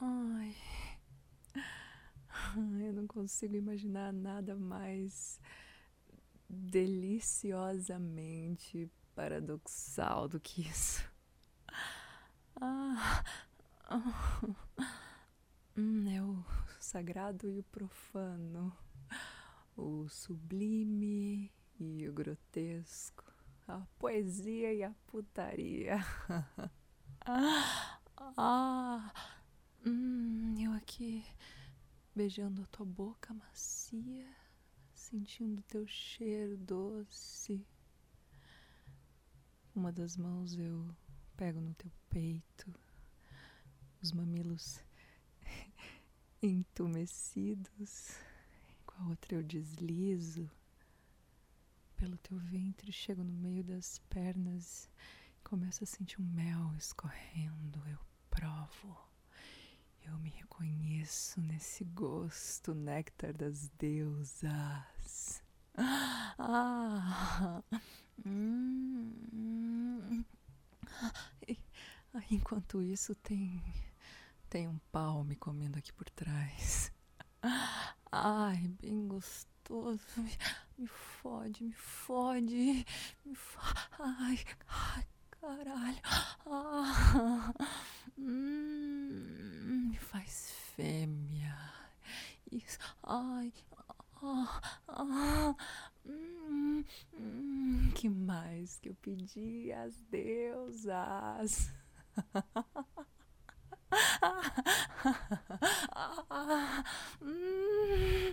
Ai. Eu não consigo imaginar nada mais deliciosamente paradoxal do que isso. Ah, é o sagrado e o profano, o sublime e o grotesco, a poesia e a putaria. ah, hum, eu aqui beijando a tua boca macia, sentindo teu cheiro doce. Uma das mãos eu pego no teu peito, os mamilos entumecidos, com a outra eu deslizo pelo teu ventre, chego no meio das pernas, começo a sentir um mel escorrendo, eu provo. Eu me reconheço nesse gosto, néctar das deusas. Ah, hum, enquanto isso, tem, tem um pau me comendo aqui por trás. Ai, bem gostoso. Me, fode, me fode. Me fode. Ai, ai, caralho. Ah, hum, me faz fêmea. Isso. Ai. Ah, ah, hum, hum, que mais que eu pedi às deusas? hum,